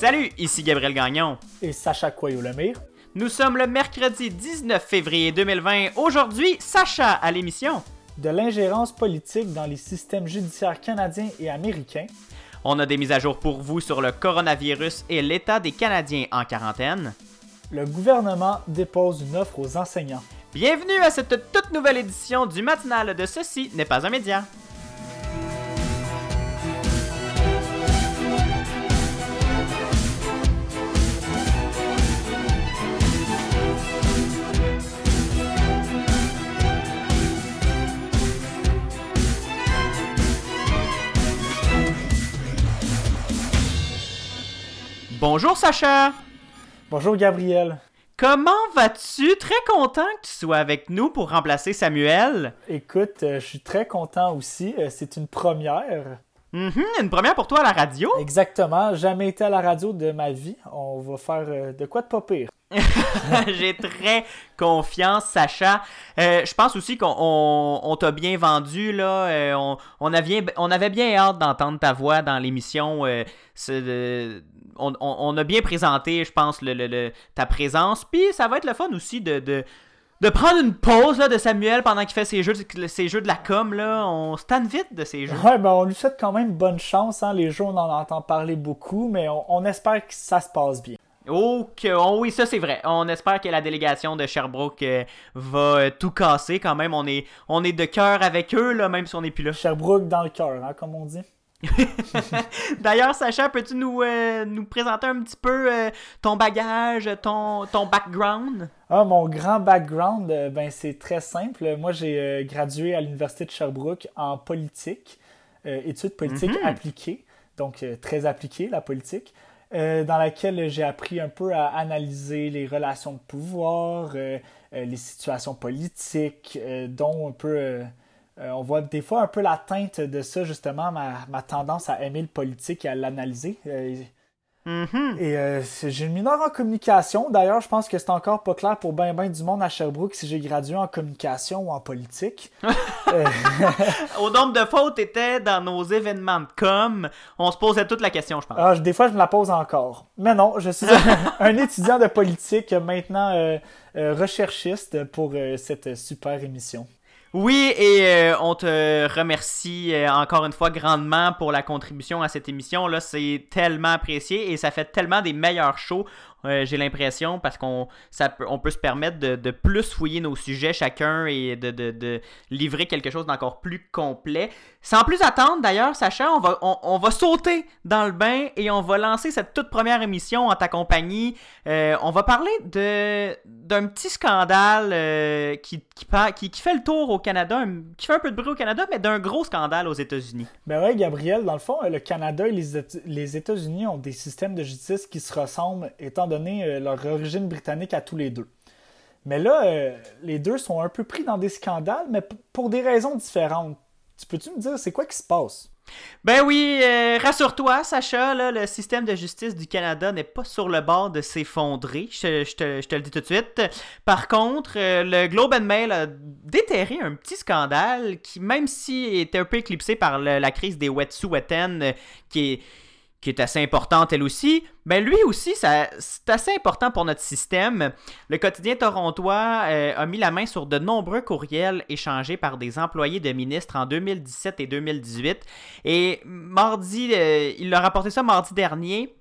Salut, ici Gabriel Gagnon. Et Sacha Coyot-Lemire. Nous sommes le mercredi 19 février 2020. Aujourd'hui, Sacha à l'émission. De l'ingérence politique dans les systèmes judiciaires canadiens et américains. On a des mises à jour pour vous sur le coronavirus et l'état des Canadiens en quarantaine. Le gouvernement dépose une offre aux enseignants. Bienvenue à cette toute nouvelle édition du matinal de Ceci n'est pas un média. Bonjour Sacha. Bonjour Gabriel. Comment vas-tu? Très content que tu sois avec nous pour remplacer Samuel. Écoute, euh, je suis très content aussi. Euh, c'est une première. Mhm, une première pour toi à la radio? Exactement. Jamais été à la radio de ma vie. On va faire euh, de quoi de pas pire. J'ai très confiance, Sacha. Euh, je pense aussi qu'on t'a bien vendu. Là. Euh, on, on, avait, on, avait, bien hâte d'entendre ta voix dans l'émission. On, on, a bien présenté, je pense, le, le, ta présence. Puis ça va être le fun aussi de, de, de prendre une pause là, de Samuel pendant qu'il fait ses jeux, ses jeux de la com. Là. On se vite de ces jeux. Ouais, ben on lui souhaite quand même bonne chance. Hein. Les jeux, on en entend parler beaucoup, mais on espère que ça se passe bien. Oh, oui, ça c'est vrai. On espère que la délégation de Sherbrooke euh, va euh, tout casser quand même. On est, on est de cœur avec eux, là, même si on n'est plus là. Sherbrooke dans le cœur, hein, comme on dit. D'ailleurs, Sacha, peux-tu nous, euh, nous présenter un petit peu ton bagage, ton, ton background? Ah, mon grand background, ben, c'est très simple. Moi, j'ai gradué à l'Université de Sherbrooke en politique, études politiques mm-hmm. appliquées, donc très appliquées, la politique. Euh, dans laquelle j'ai appris un peu à analyser les relations de pouvoir, euh, euh, les situations politiques, dont un peu, on voit des fois un peu la teinte de ça, justement, ma, ma tendance à aimer le politique et à l'analyser. Mm-hmm. Et euh, j'ai une mineure en communication. D'ailleurs, je pense que c'est encore pas clair pour ben ben du monde à Sherbrooke si j'ai gradué en communication ou en politique. Euh, Au nombre de fautes étaient dans nos événements de com. On se posait toute la question, je pense. Ah, des fois, je me la pose encore. Mais non, je suis un, étudiant de politique maintenant euh, recherchiste pour cette super émission. Oui, et euh, on te remercie euh, encore une fois grandement pour la contribution à cette émission. Là, c'est tellement apprécié et ça fait tellement des meilleurs shows. Euh, j'ai l'impression, parce qu'on peut, on peut se permettre de, plus fouiller nos sujets chacun et de, de livrer quelque chose d'encore plus complet. Sans plus attendre, d'ailleurs, Sacha, on va, on, va sauter dans le bain et on va lancer cette toute première émission en ta compagnie. Euh, on va parler de, d'un petit scandale euh, qui, qui, qui, fait le tour au Canada, qui fait un peu de bruit au Canada, mais d'un gros scandale aux États-Unis. Ben ouais, Gabriel, dans le fond, le Canada et les États-Unis ont des systèmes de justice qui se ressemblent, étant donné euh, leur origine britannique à tous les deux. Mais là, les deux sont un peu pris dans des scandales, mais pour des raisons différentes. Tu peux-tu me dire, c'est quoi qui se passe? Ben oui, euh, rassure-toi, Sacha, le système de justice du Canada n'est pas sur le bord de s'effondrer. Je, te, le dis tout de suite. Par contre, euh, le Globe and Mail a déterré un petit scandale qui, même si était un peu éclipsé par la crise des Wet'suwet'en, euh, qui est qui est assez importante elle aussi, mais lui aussi, c'est assez important pour notre système. Le quotidien torontois euh, a mis la main sur de nombreux courriels échangés par des employés de ministres en 2017 et 2018. Et mardi, euh, il a rapporté ça mardi dernier.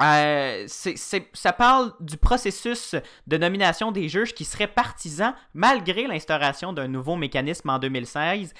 Euh, ça parle du processus de nomination des juges qui seraient partisans malgré l'instauration d'un nouveau mécanisme en 2016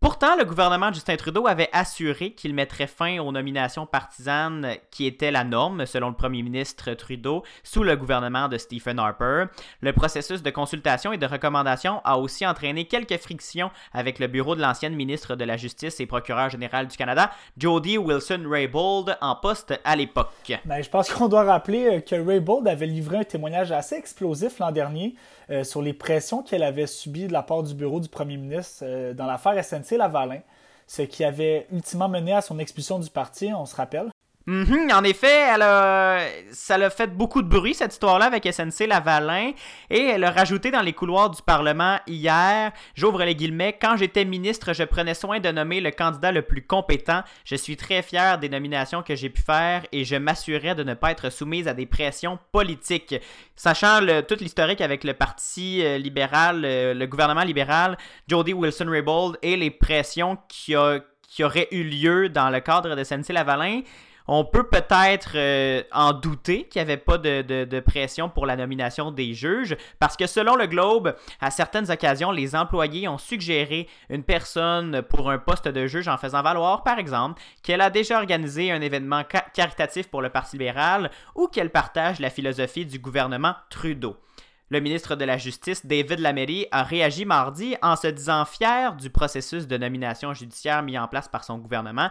Pourtant, le gouvernement Justin Trudeau avait assuré qu'il mettrait fin aux nominations partisanes qui étaient la norme, selon le premier ministre Trudeau, sous le gouvernement de Stephen Harper. Le processus de consultation et de recommandation a aussi entraîné quelques frictions avec le bureau de l'ancienne ministre de la Justice et procureur général du Canada, Jody Wilson-Raybould, en poste à l'époque. Ben, je pense qu'on doit rappeler euh, que Raybould avait livré un témoignage assez explosif l'an dernier euh, sur les pressions qu'elle avait subies de la part du bureau du premier ministre euh, dans l'affaire SNC Lavalin, ce qui avait ultimement mené à son expulsion du parti, on se rappelle. Mhm, en effet, elle a... ça a fait beaucoup de bruit, cette histoire-là, avec SNC Lavalin, et elle a rajouté dans les couloirs du Parlement hier, j'ouvre les guillemets, quand j'étais ministre, je prenais soin de nommer le candidat le plus compétent. Je suis très fier des nominations que j'ai pu faire et je m'assurais de ne pas être soumise à des pressions politiques. Sachant toute l'historique avec le Parti euh, libéral, euh, le gouvernement libéral, Jody Wilson-Raybould et les pressions qui, a, qui auraient eu lieu dans le cadre de SNC Lavalin, on peut peut-être euh, en douter qu'il n'y avait pas de, pression pour la nomination des juges, parce que selon le Globe, à certaines occasions, les employés ont suggéré une personne pour un poste de juge en faisant valoir, par exemple, qu'elle a déjà organisé un événement caritatif pour le Parti libéral ou qu'elle partage la philosophie du gouvernement Trudeau. Le ministre de la Justice, David Lamery, a réagi mardi en se disant fier du processus de nomination judiciaire mis en place par son gouvernement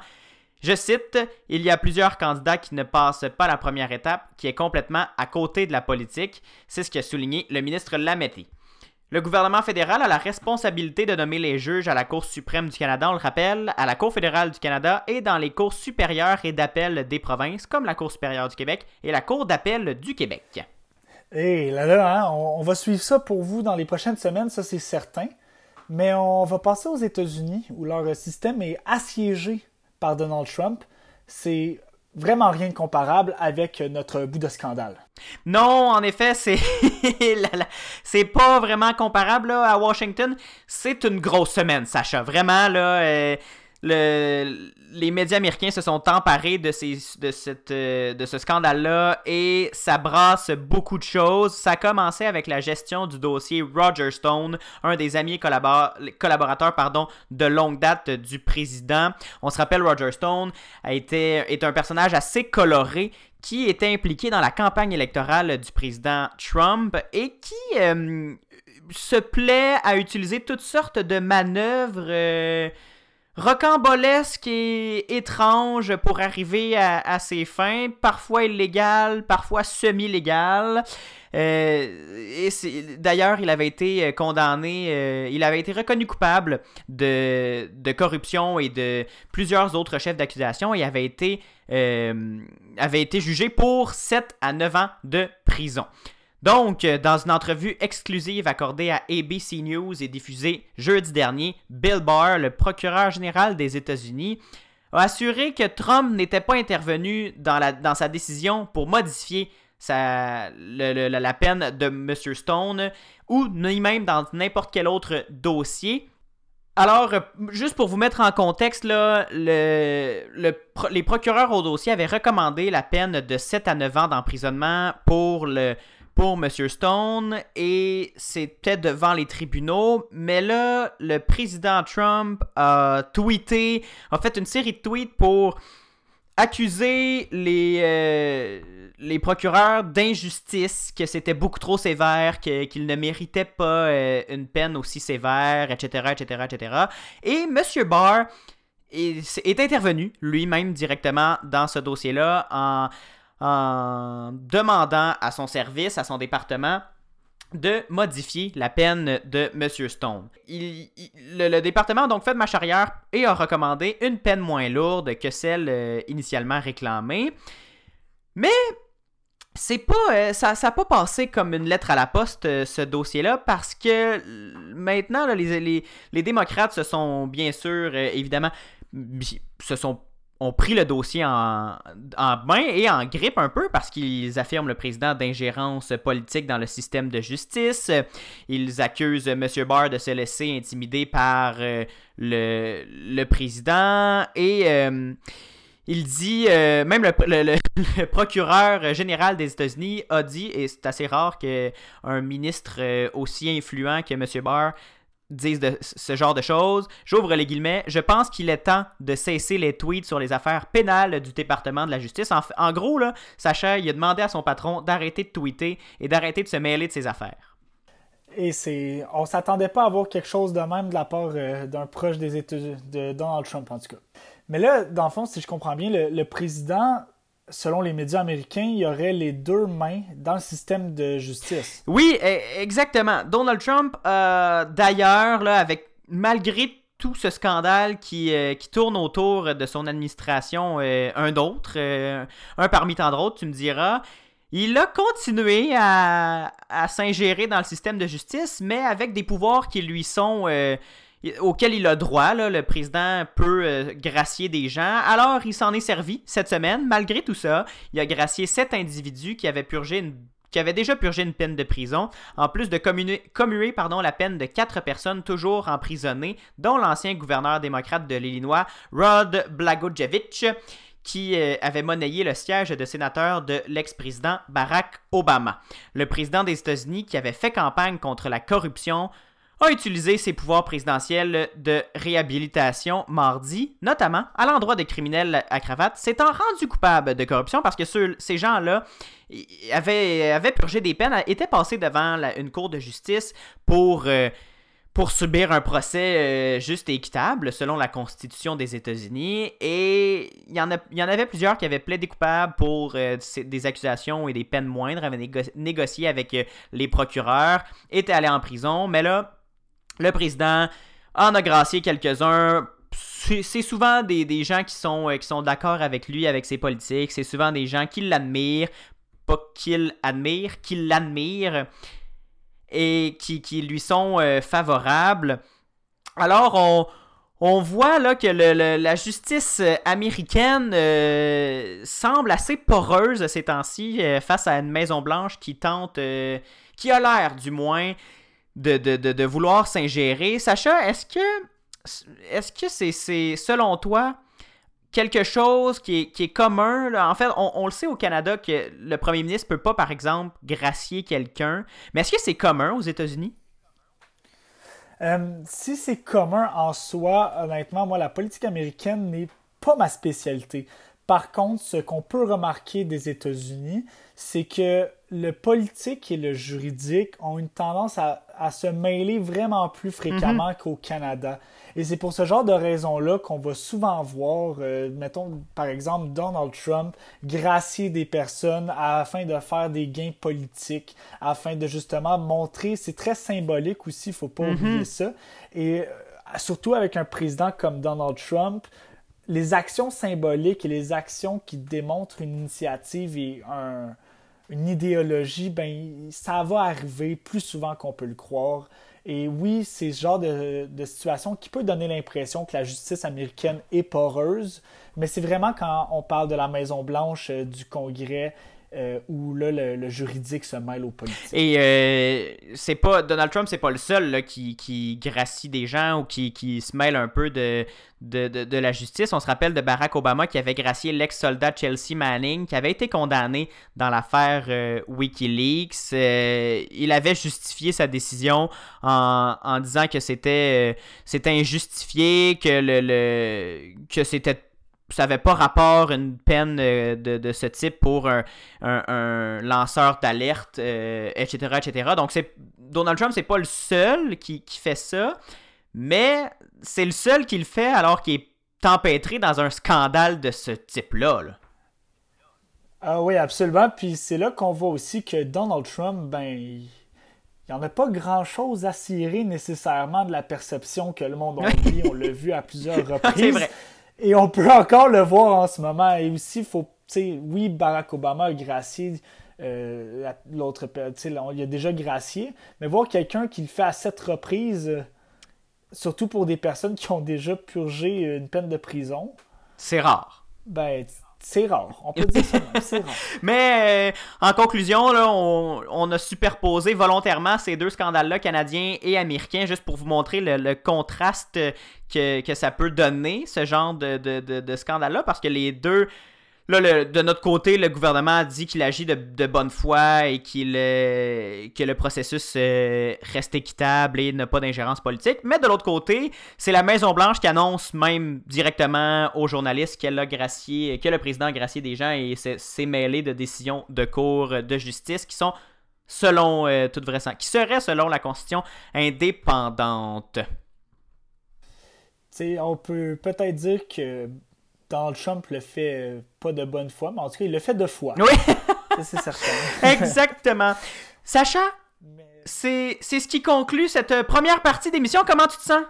je cite, Il y a plusieurs candidats qui ne passent pas la première étape, qui est complètement à côté de la politique. C'est ce qu'a souligné le ministre Lametti. Le gouvernement fédéral a la responsabilité de nommer les juges à la Cour suprême du Canada, on le rappelle, à la Cour fédérale du Canada et dans les cours supérieures et d'appel des provinces, comme la Cour supérieure du Québec et la Cour d'appel du Québec. Et là, là, hein, on, va suivre ça pour vous dans les prochaines semaines, ça c'est certain. Mais on va passer aux États-Unis, où leur système est assiégé par Donald Trump, c'est vraiment rien de comparable avec notre bout de scandale. Non, en effet, c'est c'est pas vraiment comparable à Washington. C'est une grosse semaine, Sacha. Vraiment là. Euh, le, les médias américains se sont emparés de, ces, de, cette, euh, de ce scandale-là et ça brasse beaucoup de choses. Ça a commencé avec la gestion du dossier Roger Stone, un des amis collaborateurs pardon, de longue date du président. On se rappelle, Roger Stone a été, est un personnage assez coloré qui était impliqué dans la campagne électorale du président Trump et qui euh, se plaît à utiliser toutes sortes de manœuvres. Euh, rocambolesque et étrange pour arriver à, ses fins, parfois illégal, parfois semi-légal. Euh, d'ailleurs, il avait été condamné, euh, il avait été reconnu coupable de, de, corruption et de plusieurs autres chefs d'accusation et avait été, euh, avait été jugé pour 7 à 9 ans de prison. Donc, euh, dans une entrevue exclusive accordée à ABC News et diffusée jeudi dernier, Bill Barr, le procureur général des États-Unis, a assuré que Trump n'était pas intervenu dans, sa décision pour modifier la peine de M. Stone ou ni même dans n'importe quel autre dossier. Alors, euh, juste pour vous mettre en contexte, les procureurs au dossier avaient recommandé la peine de 7 à 9 ans d'emprisonnement pour le, pour M. Stone et c'était devant les tribunaux. Mais là, le président Trump a tweeté, a fait une série de tweets pour accuser les, euh, procureurs d'injustice, que c'était beaucoup trop sévère, qu'ils ne méritaient pas euh, une peine aussi sévère, etc., etc., etc. Et M. Barr est intervenu lui-même directement dans ce dossier-là en en demandant à son service, à son département, de modifier la peine de M. Stone. le, département a donc fait de marche arrière et a recommandé une peine moins lourde que celle euh, initialement réclamée. Mais c'est pas euh, ça n'a pas passé comme une lettre à la poste euh, ce dossier-là parce que maintenant les, les, démocrates se sont bien sûr évidemment se sont ont pris le dossier en, main et en grippe un peu parce qu'ils affirment le président d'ingérence politique dans le système de justice. Ils accusent M. Barr de se laisser intimider par euh, le, président et euh, il dit, euh, même le, procureur général des États-Unis a dit, et c'est assez rare qu'un ministre aussi influent que M. Barr disent de ce genre de choses. J'ouvre les guillemets. Je pense qu'il est temps de cesser les tweets sur les affaires pénales du département de la justice. En, gros, là, Sacha, il a demandé à son patron d'arrêter de tweeter et d'arrêter de se mêler de ses affaires. Et c'est, on s'attendait pas à voir quelque chose de même de la part euh, d'un proche des États de Donald Trump en tout cas. Mais là, dans le fond, si je comprends bien, le président selon les médias américains, il y aurait les deux mains dans le système de justice. Oui, e, exactement. Donald Trump, euh, d'ailleurs, avec malgré tout ce scandale qui, qui tourne autour de son administration, un d'autres, un parmi tant d'autres, tu me diras. Il a continué à, s'ingérer dans le système de justice, mais avec des pouvoirs qui lui sont auxquels il a droit. Le président peut euh, gracier des gens. Alors, il s'en est servi cette semaine. Malgré tout ça, il a gracié sept individus qui avaient purgé qui déjà purgé une peine de prison, en plus de commuer, pardon, la peine de quatre personnes toujours emprisonnées, dont l'ancien gouverneur démocrate de l'Illinois, Rod Blagojevich qui euh, avait monnayé le siège de sénateur de l'ex-président Barack Obama. Le président des États-Unis, qui avait fait campagne contre la corruption, a utilisé ses pouvoirs présidentiels de réhabilitation mardi, notamment à l'endroit des criminels à cravate, s'étant rendu coupable de corruption parce que ces gens-là avaient, purgé des peines, étaient passés devant une cour de justice pour... Euh, pour subir un procès euh, juste et équitable selon la Constitution des États-Unis. Et il y, en avait plusieurs qui avaient plaidé coupables pour euh, des accusations et des peines moindres, avaient négocié avec les procureurs, étaient allés en prison. Mais là, le président en a gracié quelques-uns. C'est souvent des, des, gens qui sont, qui sont d'accord avec lui, avec ses politiques. C'est souvent des gens qui l'admirent. Pas qu'il admire, qui l'admirent et qui, lui sont euh, favorables. Alors, on, on voit là que la justice américaine euh, semble assez poreuse ces temps-ci euh, face à une Maison-Blanche qui tente, qui a l'air du moins, de, de vouloir s'ingérer. Sacha, est-ce que, est-ce que c'est, selon toi, quelque chose qui est, commun. En fait, on, le sait au Canada que le premier ministre peut pas, par exemple, gracier quelqu'un. Mais est-ce que c'est commun aux États-Unis? Euh, si c'est commun en soi, honnêtement, moi, la politique américaine n'est pas ma spécialité. Par contre, ce qu'on peut remarquer des États-Unis, c'est que le politique et le juridique ont une tendance à, se mêler vraiment plus fréquemment mhm. qu'au Canada. Et c'est pour ce genre de raison-là qu'on va souvent voir, euh, mettons par exemple Donald Trump gracier des personnes afin de faire des gains politiques, afin de justement montrer, c'est très symbolique aussi, il faut pas mhm. oublier ça. Et euh, surtout avec un président comme Donald Trump, les actions symboliques et les actions qui démontrent une initiative et une idéologie, ben, ça va arriver plus souvent qu'on peut le croire. Et oui, c'est ce genre de, de, situation qui peut donner l'impression que la justice américaine est poreuse, mais c'est vraiment quand on parle de la Maison-Blanche, euh, du Congrès euh, où le, juridique se mêle au politique. Et euh, Donald Trump, c'est pas le seul qui, qui, gracie des gens ou qui, qui se mêle un peu de, la justice. On se rappelle de Barack Obama qui avait gracié l'ex-soldat Chelsea Manning, qui avait été condamné dans l'affaire euh, Wikileaks. il avait justifié sa décision en, disant que c'était injustifié, que le que c'était ça n'avait pas rapport une peine euh, de, ce type pour un, lanceur d'alerte, etc., euh, etc. Donc, c'est Donald Trump, c'est pas le seul qui, fait ça, mais c'est le seul qui le fait alors qu'il est empêtré dans un scandale de ce type-là. Ah oui, absolument. Puis c'est là qu'on voit aussi que Donald Trump, ben, il n'y en a pas grand-chose à cirer nécessairement de la perception que le monde a dit. On l'a vu à plusieurs reprises. c'est vrai. Et on peut encore le voir en ce moment. Et aussi, faut, oui, Barack Obama a gracié euh, l'autre, il a déjà gracié, mais voir quelqu'un qui le fait à sept reprises, euh, surtout pour des personnes qui ont déjà purgé une peine de prison. C'est rare. Ben, c'est rare, on peut dire ça, c'est rare. Mais euh, en conclusion, on, a superposé volontairement ces deux scandales-là, canadiens et américains, juste pour vous montrer le, contraste que, ça peut donner, ce genre de scandale-là, parce que les deux Là, de notre côté, le gouvernement dit qu'il agit de, bonne foi et qu'il euh, que le processus euh, reste équitable et n'a pas d'ingérence politique. Mais de l'autre côté, c'est la Maison-Blanche qui annonce même directement aux journalistes qu'elle a gracié, que le président a gracié des gens et s'est mêlé de décisions de cour de justice qui sont, selon euh, toute vraisemblance, qui seraient, selon la Constitution, indépendantes. on peut peut-être dire que Donald Trump le fait euh, pas de bonne foi, mais en tout cas, il le fait de foi. Oui. c'est certain. Exactement. Sacha, c'est ce qui conclut cette euh, première partie d'émission. Comment tu te sens?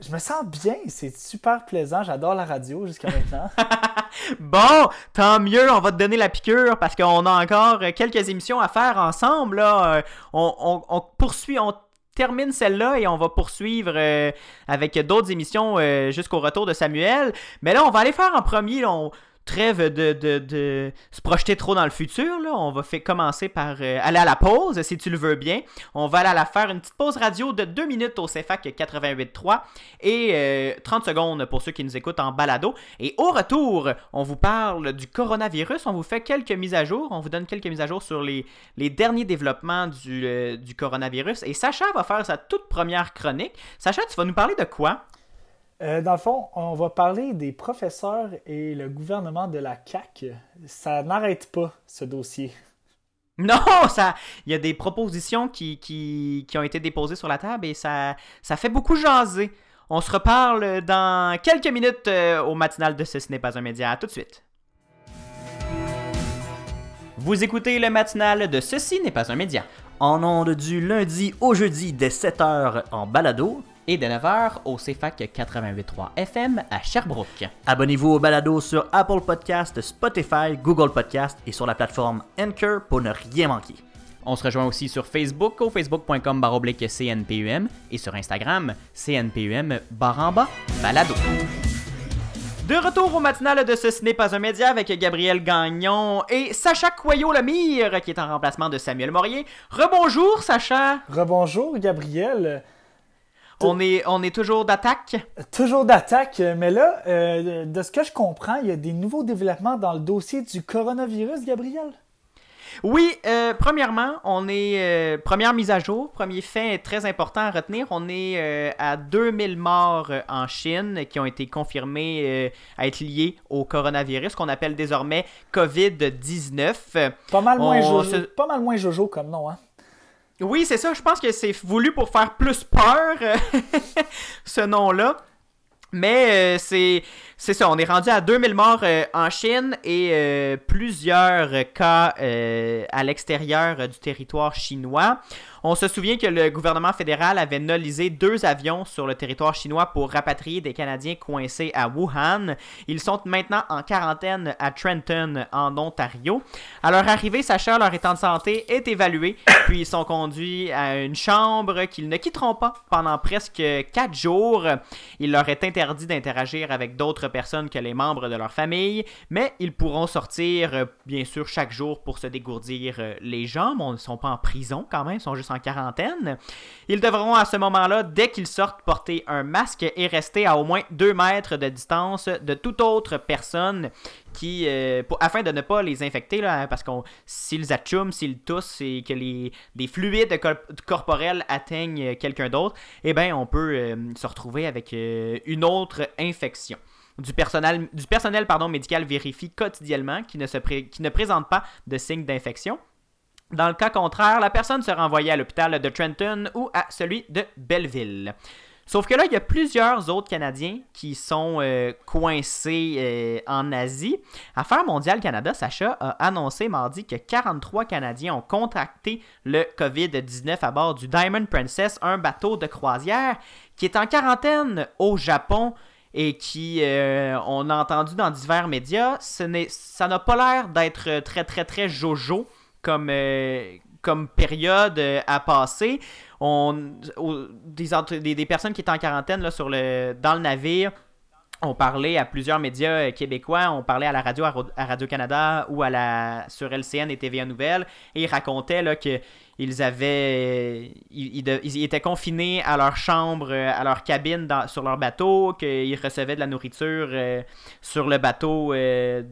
Je me sens bien, c'est super plaisant, j'adore la radio jusqu'à maintenant. bon, tant mieux, on va te donner la piqûre parce qu'on a encore quelques émissions à faire ensemble. Là. On, on poursuit, on termine celle-là et on va poursuivre euh, avec d'autres émissions euh, jusqu'au retour de Samuel. Mais là, on va aller faire en premier. Trêve de, se projeter trop dans le futur. Là. On va commencer par euh, aller à la pause, si tu le veux bien. On va aller à la faire une petite pause radio de 2 minutes au CFAC 88.3 et 30 euh, secondes pour ceux qui nous écoutent en balado. Et au retour, on vous parle du coronavirus. On vous fait quelques mises à jour. On vous donne quelques mises à jour sur les, derniers développements euh, du coronavirus. Et Sacha va faire sa toute première chronique. Sacha, tu vas nous parler de quoi? Euh, dans le fond, on va parler des professeurs et le gouvernement de la CAC. Ça n'arrête pas, ce dossier. Non, ça, il y a des propositions qui, qui, ont été déposées sur la table et ça, ça fait beaucoup jaser. On se reparle dans quelques minutes euh, au matinal de Ce n'est pas un média. Tout de suite. Vous écoutez le matinal de Ceci n'est pas un média. En ondes du lundi au jeudi dès 7h en balado et de 9h au CFAC 88.3 FM à Sherbrooke. Abonnez-vous au balado sur Apple Podcast, Spotify, Google Podcast et sur la plateforme Anchor pour ne rien manquer. On se rejoint aussi sur Facebook au facebook.com baroblique CNPUM et sur Instagram CNPUM baramba balado. De retour au matinal de Ce n'est pas un média avec Gabriel Gagnon et Sacha Coyot-Lemire qui est en remplacement de Samuel Morier. Rebonjour Sacha. Rebonjour Gabriel. On est, on est toujours d'attaque? Toujours d'attaque, mais là, euh, de ce que je comprends, il y a des nouveaux développements dans le dossier du coronavirus, Gabriel? Oui, euh, premièrement, on est. Euh, première mise à jour, premier fait très important à retenir, on est à 2000 morts en Chine qui ont été confirmés à être liés au coronavirus, qu'on appelle désormais COVID-19. Pas mal moins, jojo, pas mal moins jojo comme nom, hein? Oui, c'est ça. Je pense que c'est voulu pour faire plus peur, euh, ce nom-là. Mais euh, c'est ça, on est rendu à 2000 morts euh, en Chine et plusieurs cas à l'extérieur du territoire chinois. On se souvient que le gouvernement fédéral avait nolisé deux avions sur le territoire chinois pour rapatrier des Canadiens coincés à Wuhan. Ils sont maintenant en quarantaine à Trenton, en Ontario. À leur arrivée, Sacha, leur état de santé est évalué, puis ils sont conduits à une chambre qu'ils ne quitteront pas pendant presque quatre jours. Il leur est interdit d'interagir avec d'autres personnes que les membres de leur famille, mais ils pourront sortir, euh, bien sûr, chaque jour pour se dégourdir euh, les jambes. Ils ne sont pas en prison quand même, ils sont juste quarantaine. Ils devront à ce moment-là, dès qu'ils sortent, porter un masque et rester à au moins 2 mètres de distance de toute autre personne qui, euh, afin de ne pas les infecter, là, hein, parce que s'ils atchument, s'ils toussent et que les, fluides corporels atteignent quelqu'un d'autre, eh bien, on peut euh, se retrouver avec euh, une autre infection. Du personnel, du personnel pardon, médical vérifie quotidiennement qui ne, se ne présente pas de signes d'infection. Dans le cas contraire, la personne sera envoyée à l'hôpital de Trenton ou à celui de Belleville. Sauf que là, il y a plusieurs autres Canadiens qui sont euh, coincés euh, en Asie. Affaires mondiale Canada, Sacha a annoncé mardi que 43 Canadiens ont contracté le COVID-19 à bord du Diamond Princess, un bateau de croisière qui est en quarantaine au Japon et qui, euh, on a entendu dans divers médias, ça n'a pas l'air d'être très très très jojo comme, euh, comme période euh, à passer. On, des, des, personnes qui étaient en quarantaine là, sur le, dans le navire on parlait à plusieurs médias euh, québécois, on parlait à la radio, à Radio-Canada ou à la, sur LCN et TVA Nouvelles, et ils racontaient là, que ils avaient ils, étaient confinés à leur chambre, euh, à leur cabine sur leur bateau, qu'ils recevaient de la nourriture euh, sur le bateau euh,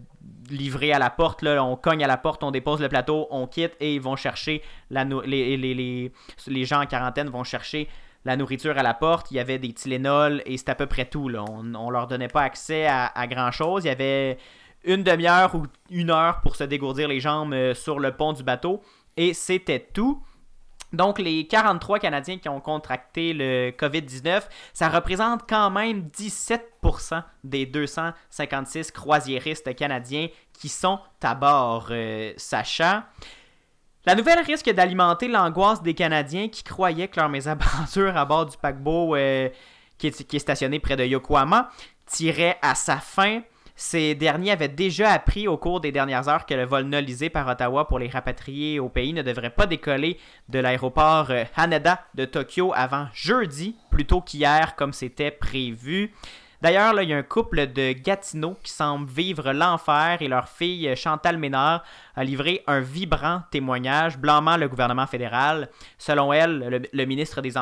livré à la porte. Là, on cogne à la porte, on dépose le plateau, on quitte et ils vont chercher la les, les, les, les gens en quarantaine vont chercher la nourriture à la porte, il y avait des Tylenol et c'était à peu près tout. Là. On ne leur donnait pas accès à, à grand chose. Il y avait une demi-heure ou une heure pour se dégourdir les jambes sur le pont du bateau. Et c'était tout. Donc, les 43 Canadiens qui ont contracté le COVID-19, ça représente quand même 17% des 256 croisiéristes canadiens qui sont à bord, euh, Sacha. La nouvelle risque d'alimenter l'angoisse des Canadiens qui croyaient que leur mésaventures à bord du paquebot euh, est, qui est stationné près de Yokohama, tirait à sa fin. Ces derniers avaient déjà appris au cours des dernières heures que le vol nolisé par Ottawa pour les rapatrier au pays ne devrait pas décoller de l'aéroport euh, Haneda de Tokyo avant jeudi, plutôt qu'hier comme c'était prévu. D'ailleurs, il y a un couple de Gatineau qui semble vivre l'enfer et leur fille Chantal Ménard a livré un vibrant témoignage blâmant le gouvernement fédéral. Selon elle, le, ministre des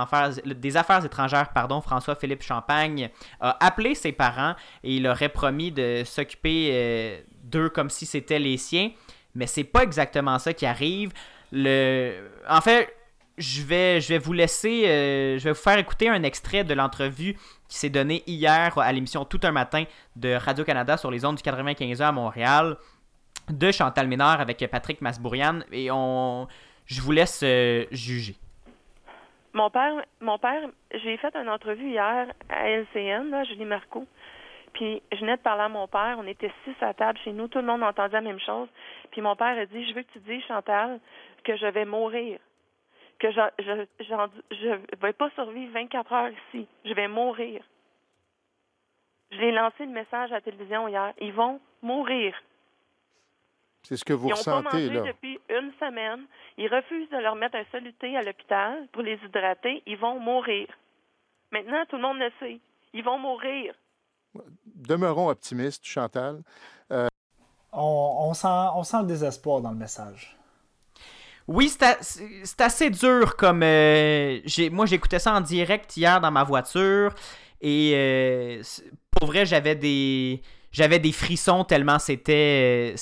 Affaires, étrangères, pardon, François-Philippe Champagne, a appelé ses parents et il aurait promis de s'occuper euh, d'eux comme si c'était les siens. Mais c'est pas exactement ça qui arrive. En fait, je vais, je vais vous laisser, euh, je vais vous faire écouter un extrait de l'entrevue qui s'est donnée hier à l'émission Tout un matin de Radio-Canada sur les ondes du 95 à Montréal de Chantal Ménard avec Patrick Masbourian et on, je vous laisse euh, juger. Mon père, mon père, j'ai fait une entrevue hier à LCN, là, Julie Marco. Puis je venais de parler à mon père, on était six à table chez nous, tout le monde entendait la même chose. Puis mon père a dit, je veux que tu dises, Chantal, que je vais mourir que je je, vais pas survivre 24 heures ici. Je vais mourir. Je l'ai lancé le message à la télévision hier. Ils vont mourir. C'est ce que vous Ils ressentez, pas mangé depuis une semaine. Ils refusent de leur mettre un soluté à l'hôpital pour les hydrater. Ils vont mourir. Maintenant, tout le monde le sait. Ils vont mourir. Demeurons optimistes, Chantal. Euh, on, on, sent, on sent le désespoir dans le message. Oui, c'est assez dur comme... Euh, moi, j'écoutais ça en direct hier dans ma voiture et euh, pour vrai, j'avais des... J'avais des frissons tellement c'était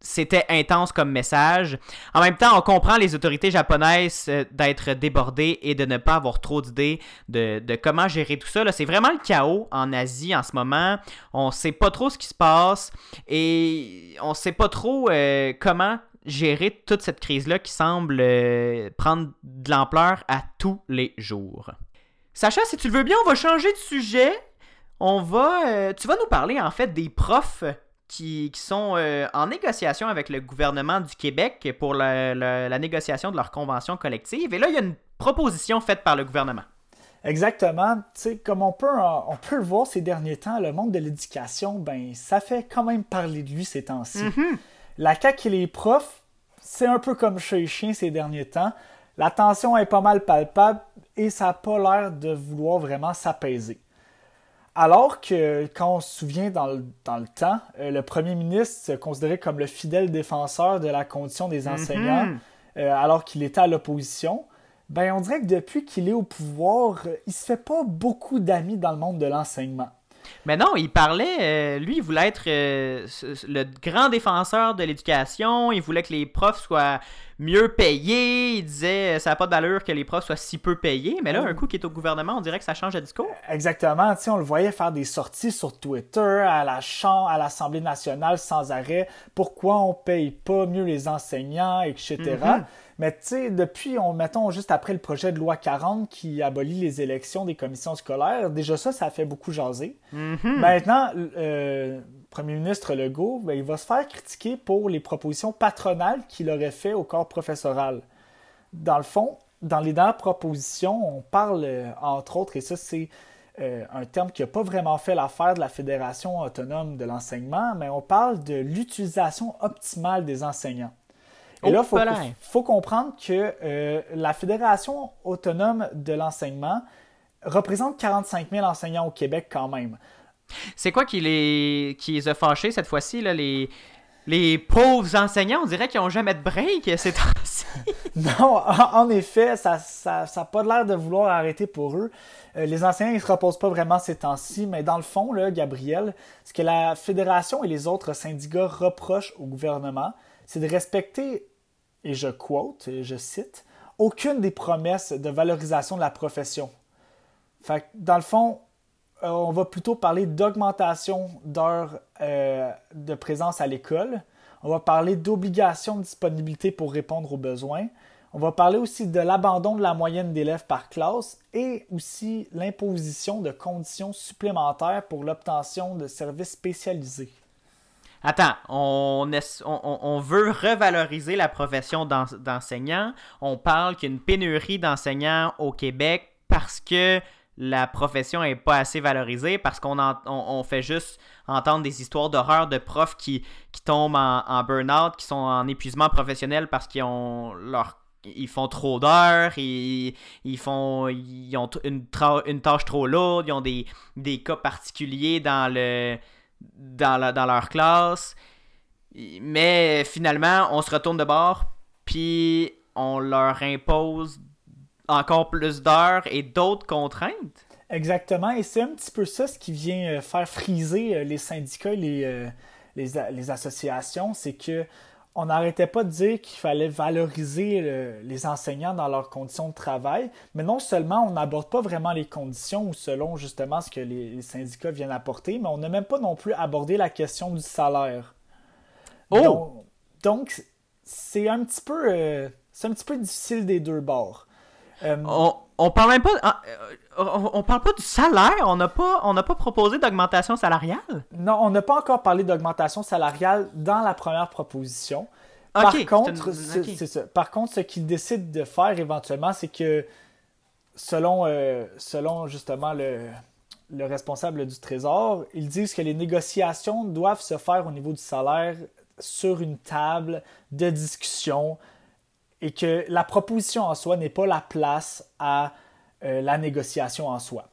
c'était intense comme message. En même temps, on comprend les autorités japonaises euh, d'être débordées et de ne pas avoir trop d'idées de, comment gérer tout ça. C'est vraiment le chaos en Asie en ce moment. On sait pas trop ce qui se passe et on sait pas trop comment gérer toute cette crise-là qui semble euh, prendre de l'ampleur à tous les jours. Sacha, si tu le veux bien, on va changer de sujet. On va, euh, tu vas nous parler en fait des profs qui, sont euh, en négociation avec le gouvernement du Québec pour la, négociation de leur convention collective. Et là, il y a une proposition faite par le gouvernement. Exactement. Tu sais, comme on peut, on peut le voir ces derniers temps, le monde de l'éducation, ben, ça fait quand même parler de lui ces temps-ci. Mm-hmm. La CAQ et les profs, c'est un peu comme chez les chiens ces derniers temps. La tension est pas mal palpable et ça n'a pas l'air de vouloir vraiment s'apaiser. Alors que, quand on se souvient dans le, temps, euh, le premier ministre se considérait comme le fidèle défenseur de la condition des mhm. enseignants, euh, alors qu'il était à l'opposition, ben on dirait que depuis qu'il est au pouvoir, il se fait pas beaucoup d'amis dans le monde de l'enseignement. Mais non, il parlait, euh, lui, il voulait être euh, le grand défenseur de l'éducation, il voulait que les profs soient mieux payés, il disait ça n'a pas d'allure que les profs soient si peu payés, mais là, un coup qui est au gouvernement, on dirait que ça change de discours. Exactement, on le voyait faire des sorties sur Twitter, à la Chambre, à l'Assemblée nationale sans arrêt, pourquoi on paye pas mieux les enseignants, etc. Mais tu sais, depuis, on, mettons, juste après le projet de loi 40 qui abolit les élections des commissions scolaires, déjà ça, ça fait beaucoup jaser. Mhm. Maintenant, euh, premier ministre Legault, ben, il va se faire critiquer pour les propositions patronales qu'il aurait fait au corps professoral. Dans le fond, dans les dernières propositions, on parle, euh, entre autres, et ça, c'est euh, un terme qui n'a pas vraiment fait l'affaire de la Fédération autonome de l'enseignement, mais on parle de l'utilisation optimale des enseignants. Et là, il faut, comprendre que euh, la Fédération autonome de l'enseignement représente 45 000 enseignants au Québec quand même. C'est quoi qui les, qui les a fâchés cette fois-ci, les, les pauvres enseignants? On dirait qu'ils n'ont jamais de break ces temps-ci. non, en, effet, ça n'a ça, pas l'air de vouloir arrêter pour eux. Euh, les enseignants ne se reposent pas vraiment ces temps-ci, mais dans le fond, là, Gabriel, ce que la Fédération et les autres syndicats reprochent au gouvernement, c'est de respecter et je quote, et je cite, aucune des promesses de valorisation de la profession. Fait dans le fond, euh, on va plutôt parler d'augmentation d'heures euh, de présence à l'école. On va parler d'obligation de disponibilité pour répondre aux besoins. On va parler aussi de l'abandon de la moyenne d'élèves par classe et aussi l'imposition de conditions supplémentaires pour l'obtention de services spécialisés. Attends, on, on, veut revaloriser la profession d'enseignant. On parle qu'il pénurie d'enseignants au Québec parce que la profession est pas assez valorisée parce qu'on on, fait juste entendre des histoires d'horreur de profs qui, tombent en, en burn-out, qui sont en épuisement professionnel parce qu'ils ont leur ils font trop d'heures, ils, ils, font ils ont une, tâche trop lourde, ils ont des, cas particuliers dans dans leur classe. Mais finalement, on se retourne de bord, puis on leur impose encore plus d'heures et d'autres contraintes? Exactement, et c'est un petit peu ça ce qui vient euh, faire friser euh, les syndicats, les, euh, les, les associations, c'est que on n'arrêtait pas de dire qu'il fallait valoriser les enseignants dans leurs conditions de travail, mais non seulement on n'aborde pas vraiment les conditions ou selon justement ce que les, syndicats viennent apporter, mais on n'a même pas non plus abordé la question du salaire. Oh! Donc, c'est un petit peu c'est un petit peu difficile des deux bords. Euh, on, parle même pas. Ah, euh, on, parle pas du salaire. On n'a pas, on pas proposé d'augmentation salariale. Non, on n'a pas encore parlé d'augmentation salariale dans la première proposition. Par contre, Par contre, ce qu'ils décident de faire éventuellement, c'est que selon, euh, selon justement le, le responsable du Trésor, ils disent que les négociations doivent se faire au niveau du salaire sur une table de discussion et que la proposition en soi n'est pas la place à euh, la négociation en soi.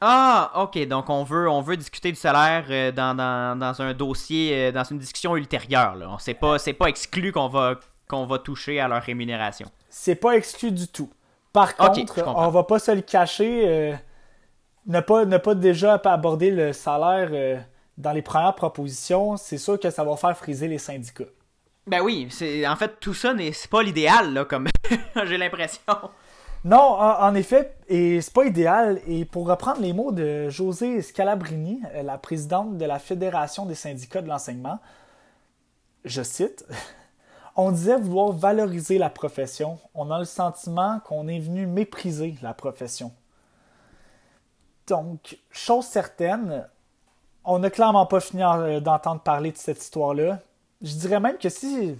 Ah, ok. Donc on veut, on veut discuter du salaire euh, dans, dans, un dossier, euh, dans une discussion ultérieure. Là. C'est pas, c'est pas exclu qu'on va, qu'on va toucher à leur rémunération. C'est pas exclu du tout. Par contre, on va pas se le cacher. ne, pas, ne pas déjà aborder le salaire dans les premières propositions, c'est sûr que ça va faire friser les syndicats. Ben oui, en fait tout ça n'est pas l'idéal là comme j'ai l'impression. Non, en, effet, et c'est pas idéal. Et pour reprendre les mots de José Scalabrini, euh, la présidente de la Fédération des syndicats de l'enseignement, je cite On disait vouloir valoriser la profession. On a le sentiment qu'on est venu mépriser la profession. Donc, chose certaine, on n'a clairement pas fini euh, d'entendre parler de cette histoire-là je dirais même que si,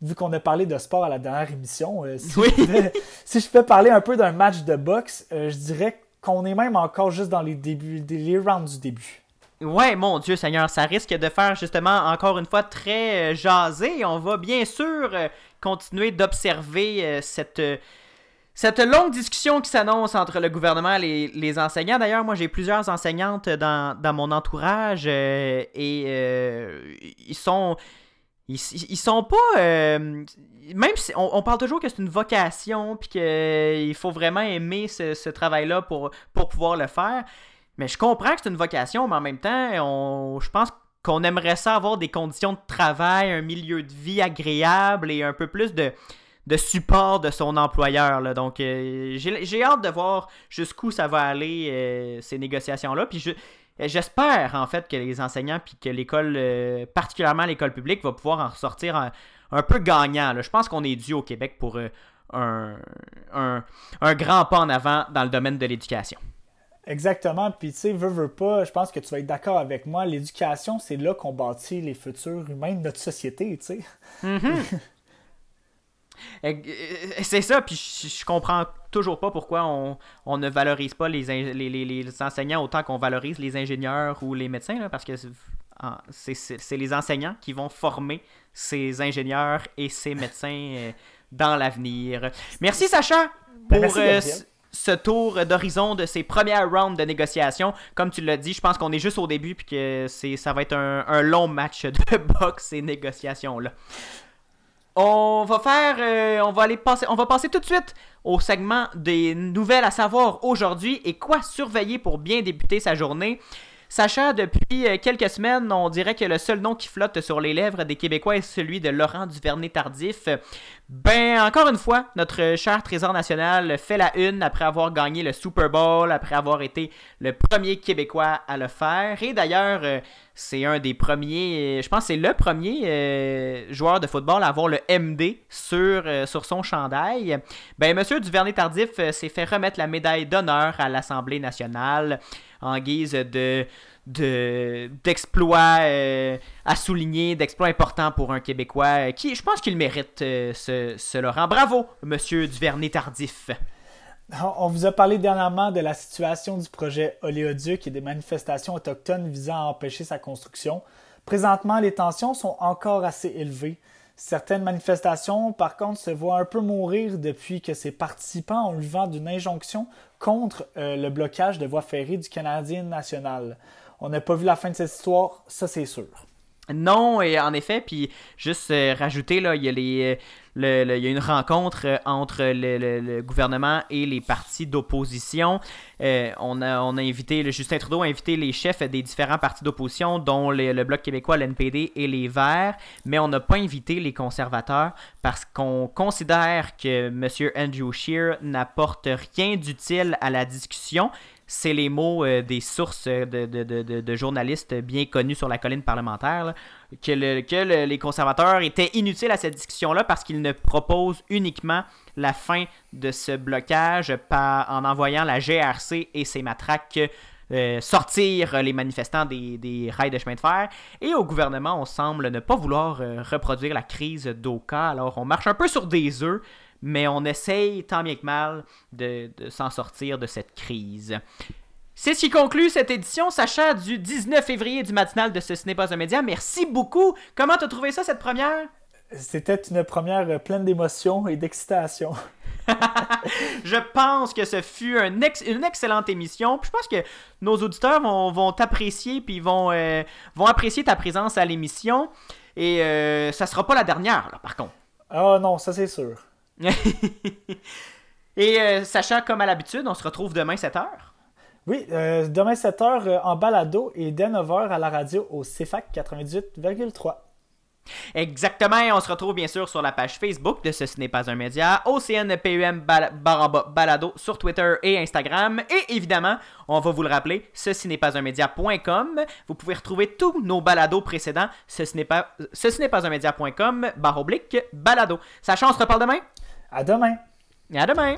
vu qu'on a parlé de sport à la dernière émission, euh, si, je peux parler un peu d'un match de boxe, euh, je dirais qu'on est même encore juste dans les débuts, les rounds du début. Ouais, mon Dieu Seigneur, ça risque de faire justement encore une fois très euh, jasé. On va bien sûr continuer d'observer cette cette longue discussion qui s'annonce entre le gouvernement et les, enseignants. D'ailleurs, moi, j'ai plusieurs enseignantes dans, mon entourage et ils sont ils, ils sont pas. Euh, même si on, parle toujours que c'est une vocation, puis qu'il faut vraiment aimer ce, travail-là pour, pour pouvoir le faire. Mais je comprends que c'est une vocation, mais en même temps, je pense qu'on aimerait ça avoir des conditions de travail, un milieu de vie agréable et un peu plus de, de support de son employeur. Donc, euh, j'ai hâte de voir jusqu'où ça va aller, euh, ces négociations-là. Puis euh, j'espère en fait que les enseignants puis que l'école, euh, particulièrement l'école publique, va pouvoir en ressortir un, peu gagnant. Je pense qu'on est dû au Québec pour euh, un, un, grand pas en avant dans le domaine de l'éducation. Exactement. Puis tu sais, veux, veux pas, je pense que tu vas être d'accord avec moi. L'éducation, c'est là qu'on bâtit les futurs humains de notre société, tu sais. Mm-hmm. C'est ça, puis je, comprends toujours pas pourquoi on, ne valorise pas les, les, enseignants autant qu'on valorise les ingénieurs ou les médecins, parce que c'est les enseignants qui vont former ces ingénieurs et ces médecins euh, dans l'avenir. Merci Sacha ben, pour euh, ce tour d'horizon de ces premières rounds de négociations. Comme tu l'as dit, je pense qu'on est juste au début puis que ça va être un, un long match de boxe ces négociations-là. On va faire, euh, on va aller passer, on va passer tout de suite au segment des nouvelles à savoir aujourd'hui et quoi surveiller pour bien débuter sa journée. Sacha, depuis euh, quelques semaines, on dirait que le seul nom qui flotte sur les lèvres des Québécois est celui de Laurent Duvernay-Tardif. Ben, encore une fois, notre cher Trésor national fait la une après avoir gagné le Super Bowl, après avoir été le premier Québécois à le faire. Et d'ailleurs, euh, c'est un des premiers, je pense que c'est le premier euh, joueur de football à avoir le MD sur, sur son chandail. Ben, Monsieur Duvernay-Tardif s'est fait remettre la médaille d'honneur à l'Assemblée nationale en guise de d'exploits euh, à souligner, d'exploits importants pour un Québécois euh, qui, je pense qu'il mérite euh, ce, Laurent. Bravo, monsieur Duvernay Tardif. On vous a parlé dernièrement de la situation du projet Oléoduc et des manifestations autochtones visant à empêcher sa construction. Présentement, les tensions sont encore assez élevées. Certaines manifestations, par contre, se voient un peu mourir depuis que ses participants ont eu vent d'une injonction contre euh, le blocage de voies ferrées du Canadien national. On n'a pas vu la fin de cette histoire, ça c'est sûr. Non, et en effet, puis juste euh, rajouter, là, il y a a une rencontre euh, entre le, gouvernement et les partis d'opposition. Euh, on, a, on a invité, Justin Trudeau a invité les chefs des différents partis d'opposition, dont le Bloc québécois, l'NPD et les Verts, mais on n'a pas invité les conservateurs parce qu'on considère que M. Andrew Scheer n'apporte rien d'utile à la discussion c'est les mots euh, des sources de, de, journalistes bien connus sur la colline parlementaire, que, les conservateurs étaient inutiles à cette discussion-là parce qu'ils ne proposent uniquement la fin de ce blocage en envoyant la GRC et ses matraques euh, sortir les manifestants des, rails de chemin de fer. Et au gouvernement, on semble ne pas vouloir euh, reproduire la crise d'Oka. Alors on marche un peu sur des œufs mais on essaye tant bien que mal de, s'en sortir de cette crise. C'est ce qui conclut cette édition, Sacha, du 19 février du matinal de Ce, ce n'est pas un média. Merci beaucoup. Comment t'as trouvé ça, cette première? C'était une première pleine d'émotions et d'excitation. je pense que ce fut une excellente émission. je pense que nos auditeurs vont, t'apprécier puis vont, euh, vont apprécier ta présence à l'émission. Et euh, ça sera pas la dernière, là, par contre. Ah non, ça c'est sûr. Et euh, sachant comme à l'habitude, on se retrouve demain 7h. Oui, euh, demain 7h euh, en balado et dès 9h à la radio au CFAC 98,3. Exactement, on se retrouve bien sûr sur la page Facebook de Ce n'est pas un média, OCNPUM Balado sur Twitter et Instagram. Et évidemment, on va vous le rappeler, ceci n'est pas un média.com. Vous pouvez retrouver tous nos balados précédents, ce n'est pas, n'est pas un média.com, barre oblique, balado. Sachant, on se reparle demain? À demain. À demain.